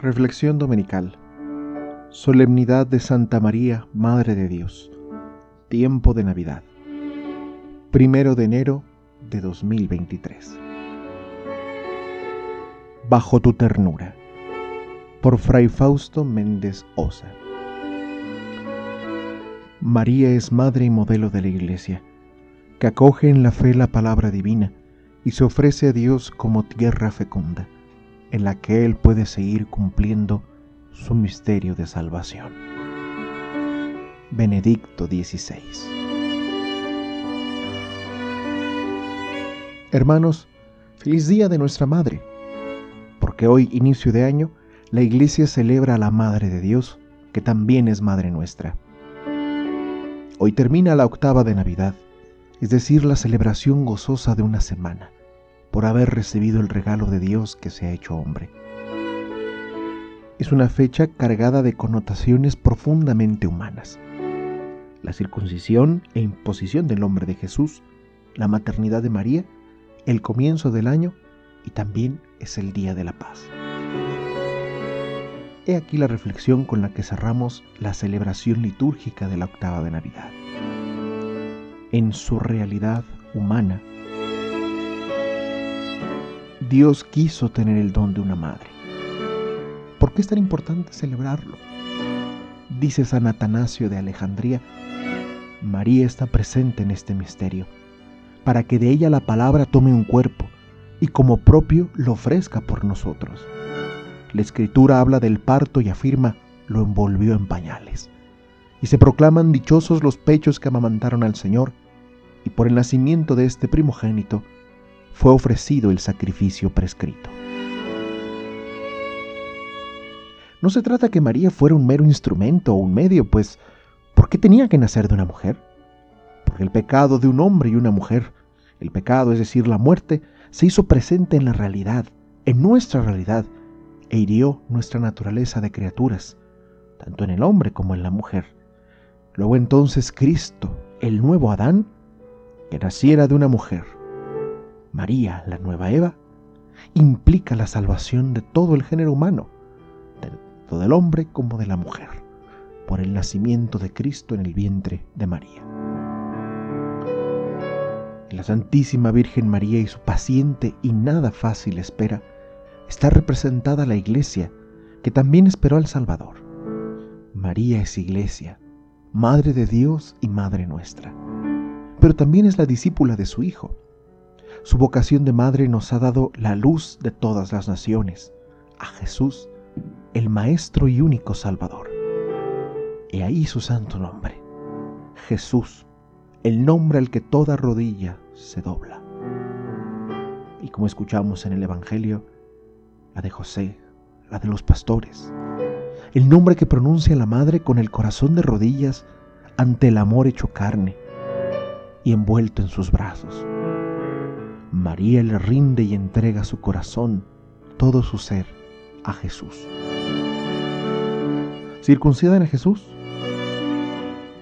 Reflexión Dominical. Solemnidad de Santa María, Madre de Dios. Tiempo de Navidad. Primero de enero de 2023 Bajo tu ternura por Fray Fausto Méndez Osa María es madre y modelo de la Iglesia, que acoge en la fe la palabra divina y se ofrece a Dios como tierra fecunda, en la que Él puede seguir cumpliendo su misterio de salvación. Benedicto XVI Hermanos, feliz día de nuestra Madre, porque hoy, inicio de año, la Iglesia celebra a la Madre de Dios, que también es Madre nuestra. Hoy termina la octava de Navidad, es decir, la celebración gozosa de una semana, por haber recibido el regalo de Dios que se ha hecho hombre. Es una fecha cargada de connotaciones profundamente humanas. La circuncisión e imposición del nombre de Jesús, la maternidad de María, el comienzo del año y también es el día de la paz. He aquí la reflexión con la que cerramos la celebración litúrgica de la octava de Navidad. En su realidad humana, Dios quiso tener el don de una madre. ¿Por qué es tan importante celebrarlo? Dice San Atanasio de Alejandría, María está presente en este misterio, para que de ella la palabra tome un cuerpo y como propio lo ofrezca por nosotros. La escritura habla del parto y afirma, lo envolvió en pañales. Y se proclaman dichosos los pechos que amamantaron al Señor, y por el nacimiento de este primogénito fue ofrecido el sacrificio prescrito. No se trata que María fuera un mero instrumento o un medio, pues ¿por qué tenía que nacer de una mujer? Porque el pecado de un hombre y una mujer, el pecado, es decir, la muerte, se hizo presente en la realidad, en nuestra realidad, e hirió nuestra naturaleza de criaturas, tanto en el hombre como en la mujer. Luego entonces Cristo, el nuevo Adán, que naciera de una mujer, María, la nueva Eva, implica la salvación de todo el género humano, tanto del hombre como de la mujer, por el nacimiento de Cristo en el vientre de María. la Santísima Virgen María y su paciente y nada fácil espera, está representada la iglesia, que también esperó al Salvador. María es iglesia, Madre de Dios y Madre nuestra, pero también es la discípula de su Hijo. Su vocación de madre nos ha dado la luz de todas las naciones, a Jesús, el Maestro y único Salvador. He ahí su santo nombre, Jesús, el nombre al que toda rodilla se dobla. Y como escuchamos en el Evangelio, la de José, la de los pastores, el nombre que pronuncia la madre con el corazón de rodillas ante el amor hecho carne y envuelto en sus brazos. María le rinde y entrega su corazón, todo su ser, a Jesús. Circuncidan a Jesús,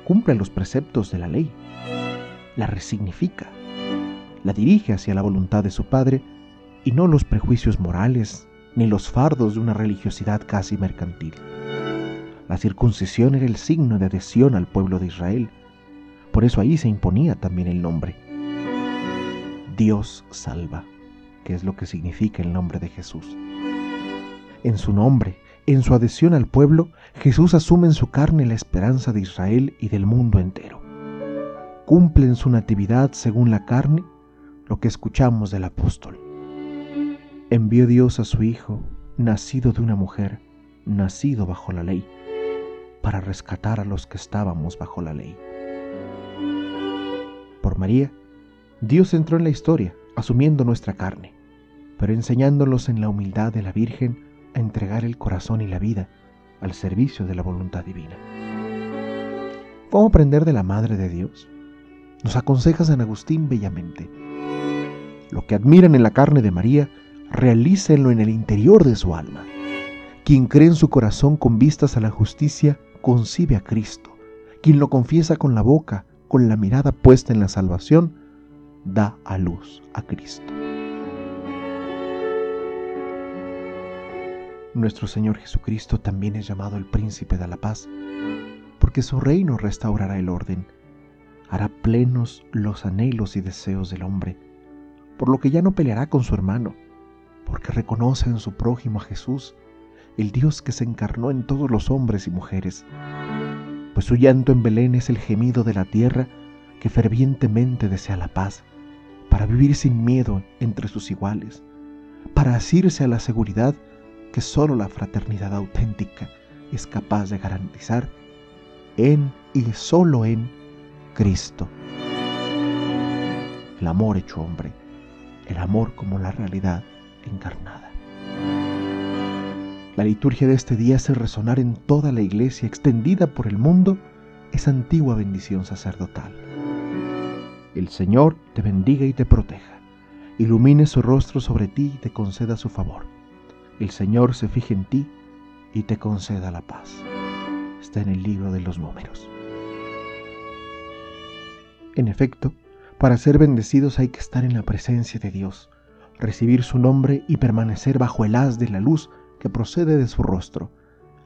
cumple los preceptos de la ley, la resignifica, la dirige hacia la voluntad de su Padre y no los prejuicios morales ni los fardos de una religiosidad casi mercantil. La circuncisión era el signo de adhesión al pueblo de Israel, por eso ahí se imponía también el nombre. Dios salva, que es lo que significa el nombre de Jesús. En su nombre, en su adhesión al pueblo, Jesús asume en su carne la esperanza de Israel y del mundo entero. Cumple en su natividad según la carne lo que escuchamos del apóstol envió Dios a su Hijo, nacido de una mujer, nacido bajo la ley, para rescatar a los que estábamos bajo la ley. Por María, Dios entró en la historia, asumiendo nuestra carne, pero enseñándolos en la humildad de la Virgen a entregar el corazón y la vida al servicio de la voluntad divina. ¿Cómo aprender de la Madre de Dios? Nos aconseja San Agustín bellamente. Lo que admiran en la carne de María realícenlo en el interior de su alma. Quien cree en su corazón con vistas a la justicia, concibe a Cristo. Quien lo confiesa con la boca, con la mirada puesta en la salvación, da a luz a Cristo. Nuestro Señor Jesucristo también es llamado el príncipe de la paz, porque su reino restaurará el orden, hará plenos los anhelos y deseos del hombre, por lo que ya no peleará con su hermano, porque reconoce en su prójimo a Jesús, el Dios que se encarnó en todos los hombres y mujeres. Pues su llanto en Belén es el gemido de la tierra que fervientemente desea la paz, para vivir sin miedo entre sus iguales, para asirse a la seguridad que solo la fraternidad auténtica es capaz de garantizar en y solo en Cristo. El amor hecho hombre, el amor como la realidad encarnada. La liturgia de este día hace resonar en toda la iglesia extendida por el mundo esa antigua bendición sacerdotal. El Señor te bendiga y te proteja, ilumine su rostro sobre ti y te conceda su favor el Señor se fije en ti y te conceda la paz. Está en el libro de los números. En efecto, para ser bendecidos hay que estar en la presencia de Dios, recibir su nombre y permanecer bajo el haz de la luz que procede de su rostro,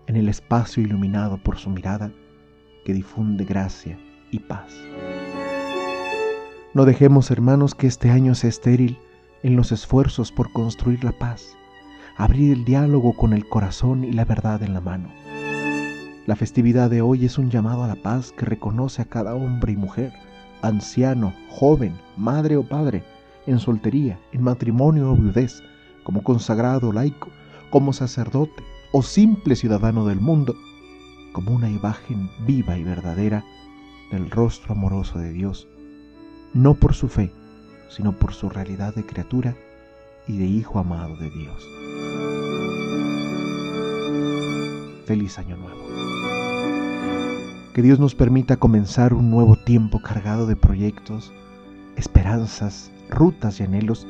en el espacio iluminado por su mirada que difunde gracia y paz. No dejemos, hermanos, que este año sea estéril en los esfuerzos por construir la paz abrir el diálogo con el corazón y la verdad en la mano. La festividad de hoy es un llamado a la paz que reconoce a cada hombre y mujer, anciano, joven, madre o padre, en soltería, en matrimonio o viudez, como consagrado laico, como sacerdote o simple ciudadano del mundo, como una imagen viva y verdadera del rostro amoroso de Dios, no por su fe, sino por su realidad de criatura y de hijo amado de Dios. Feliz año nuevo. Que Dios nos permita comenzar un nuevo tiempo cargado de proyectos, esperanzas, rutas y anhelos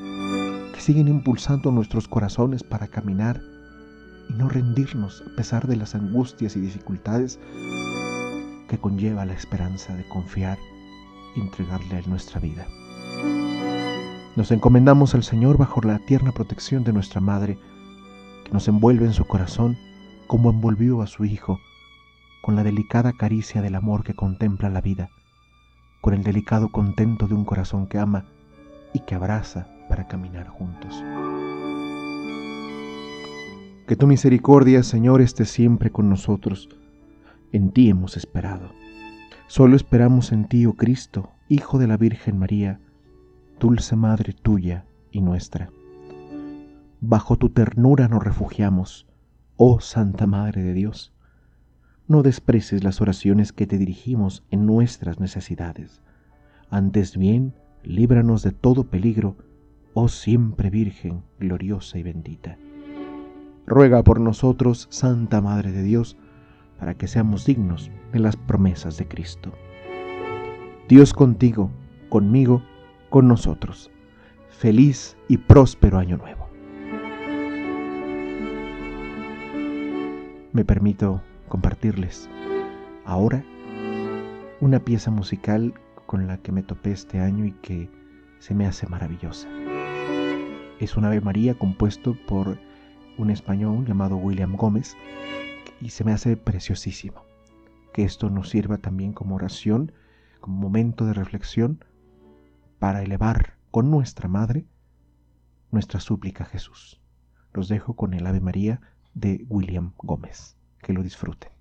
que siguen impulsando nuestros corazones para caminar y no rendirnos a pesar de las angustias y dificultades que conlleva la esperanza de confiar entregarle a nuestra vida. Nos encomendamos al Señor bajo la tierna protección de nuestra Madre, que nos envuelve en su corazón como envolvió a su Hijo, con la delicada caricia del amor que contempla la vida, con el delicado contento de un corazón que ama y que abraza para caminar juntos. Que tu misericordia, Señor, esté siempre con nosotros. En ti hemos esperado. Solo esperamos en ti, oh Cristo, Hijo de la Virgen María, dulce Madre tuya y nuestra. Bajo tu ternura nos refugiamos, oh Santa Madre de Dios. No desprecies las oraciones que te dirigimos en nuestras necesidades. Antes bien, líbranos de todo peligro, oh siempre Virgen, gloriosa y bendita. Ruega por nosotros, Santa Madre de Dios, para que seamos dignos de las promesas de Cristo. Dios contigo, conmigo, con nosotros. Feliz y próspero año nuevo. Me permito compartirles ahora una pieza musical con la que me topé este año y que se me hace maravillosa. Es un Ave María compuesto por un español llamado William Gómez y se me hace preciosísimo. Que esto nos sirva también como oración, como momento de reflexión para elevar con nuestra Madre nuestra súplica a Jesús. Los dejo con el Ave María de William Gómez. Que lo disfruten.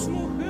smoke.